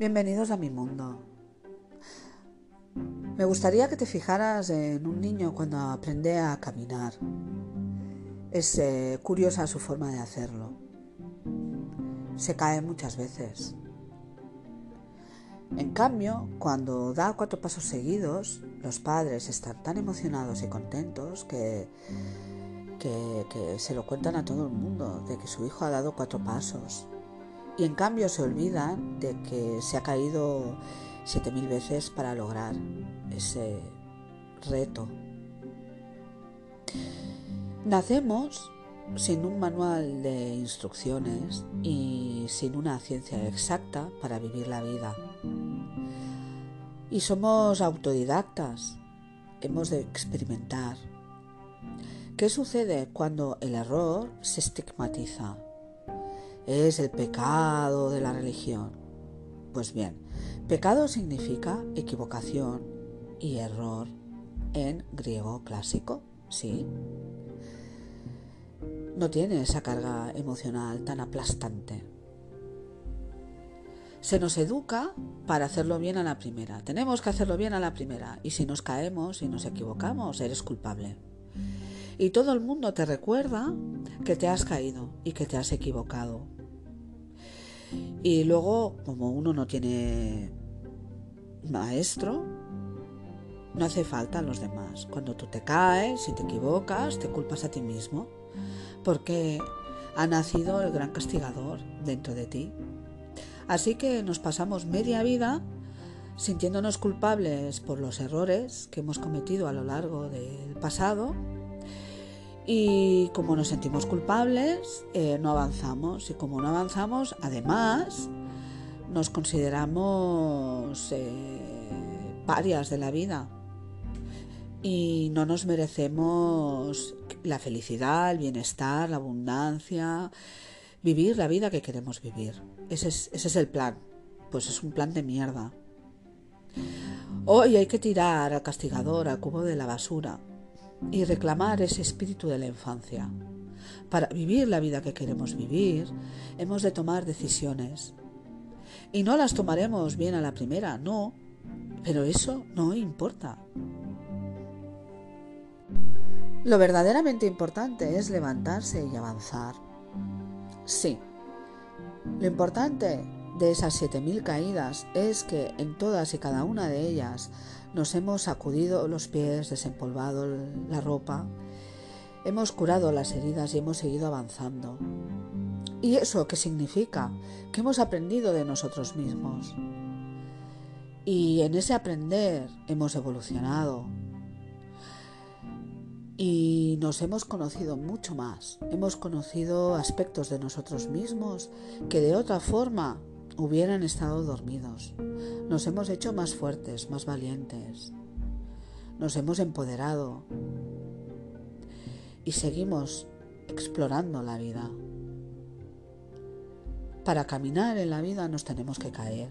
Bienvenidos a mi mundo. Me gustaría que te fijaras en un niño cuando aprende a caminar. Es eh, curiosa su forma de hacerlo. Se cae muchas veces. En cambio, cuando da cuatro pasos seguidos, los padres están tan emocionados y contentos que, que, que se lo cuentan a todo el mundo de que su hijo ha dado cuatro pasos y en cambio se olvidan de que se ha caído 7000 veces para lograr ese reto. Nacemos sin un manual de instrucciones y sin una ciencia exacta para vivir la vida. Y somos autodidactas, hemos de experimentar. ¿Qué sucede cuando el error se estigmatiza? Es el pecado de la religión. Pues bien, pecado significa equivocación y error en griego clásico, ¿sí? No tiene esa carga emocional tan aplastante. Se nos educa para hacerlo bien a la primera. Tenemos que hacerlo bien a la primera. Y si nos caemos y nos equivocamos, eres culpable. Y todo el mundo te recuerda que te has caído y que te has equivocado. Y luego, como uno no tiene maestro, no hace falta a los demás. Cuando tú te caes, si te equivocas, te culpas a ti mismo, porque ha nacido el gran castigador dentro de ti. Así que nos pasamos media vida sintiéndonos culpables por los errores que hemos cometido a lo largo del pasado y como nos sentimos culpables, eh, no avanzamos. Y como no avanzamos, además, nos consideramos eh, parias de la vida. Y no nos merecemos la felicidad, el bienestar, la abundancia, vivir la vida que queremos vivir. Ese es, ese es el plan. Pues es un plan de mierda. Hoy hay que tirar al castigador al cubo de la basura y reclamar ese espíritu de la infancia. Para vivir la vida que queremos vivir, hemos de tomar decisiones. Y no las tomaremos bien a la primera, no, pero eso no importa. Lo verdaderamente importante es levantarse y avanzar. Sí, lo importante de esas 7.000 caídas es que en todas y cada una de ellas nos hemos sacudido los pies, desempolvado la ropa, hemos curado las heridas y hemos seguido avanzando. ¿Y eso qué significa? Que hemos aprendido de nosotros mismos. Y en ese aprender hemos evolucionado. Y nos hemos conocido mucho más. Hemos conocido aspectos de nosotros mismos que de otra forma hubieran estado dormidos. Nos hemos hecho más fuertes, más valientes. Nos hemos empoderado. Y seguimos explorando la vida. Para caminar en la vida nos tenemos que caer.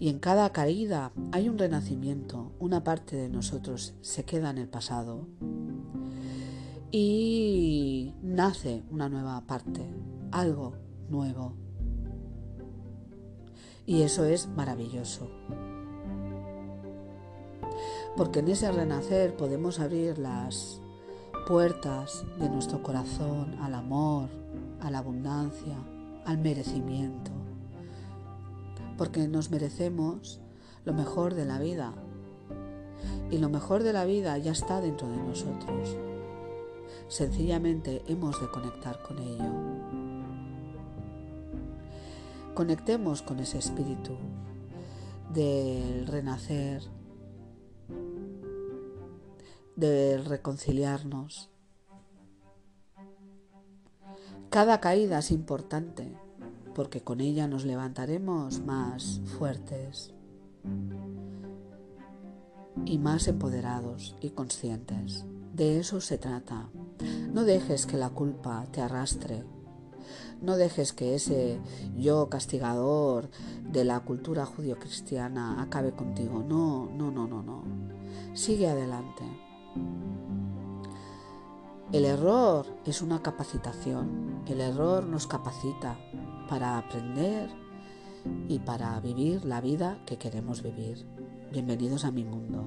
Y en cada caída hay un renacimiento. Una parte de nosotros se queda en el pasado y nace una nueva parte, algo nuevo. Y eso es maravilloso. Porque en ese renacer podemos abrir las puertas de nuestro corazón al amor, a la abundancia, al merecimiento. Porque nos merecemos lo mejor de la vida. Y lo mejor de la vida ya está dentro de nosotros. Sencillamente hemos de conectar con ello. Conectemos con ese espíritu del renacer, del reconciliarnos. Cada caída es importante porque con ella nos levantaremos más fuertes y más empoderados y conscientes. De eso se trata. No dejes que la culpa te arrastre no dejes que ese yo castigador de la cultura judío-cristiana acabe contigo. No, no, no, no, no. Sigue adelante. El error es una capacitación. El error nos capacita para aprender y para vivir la vida que queremos vivir. Bienvenidos a mi mundo.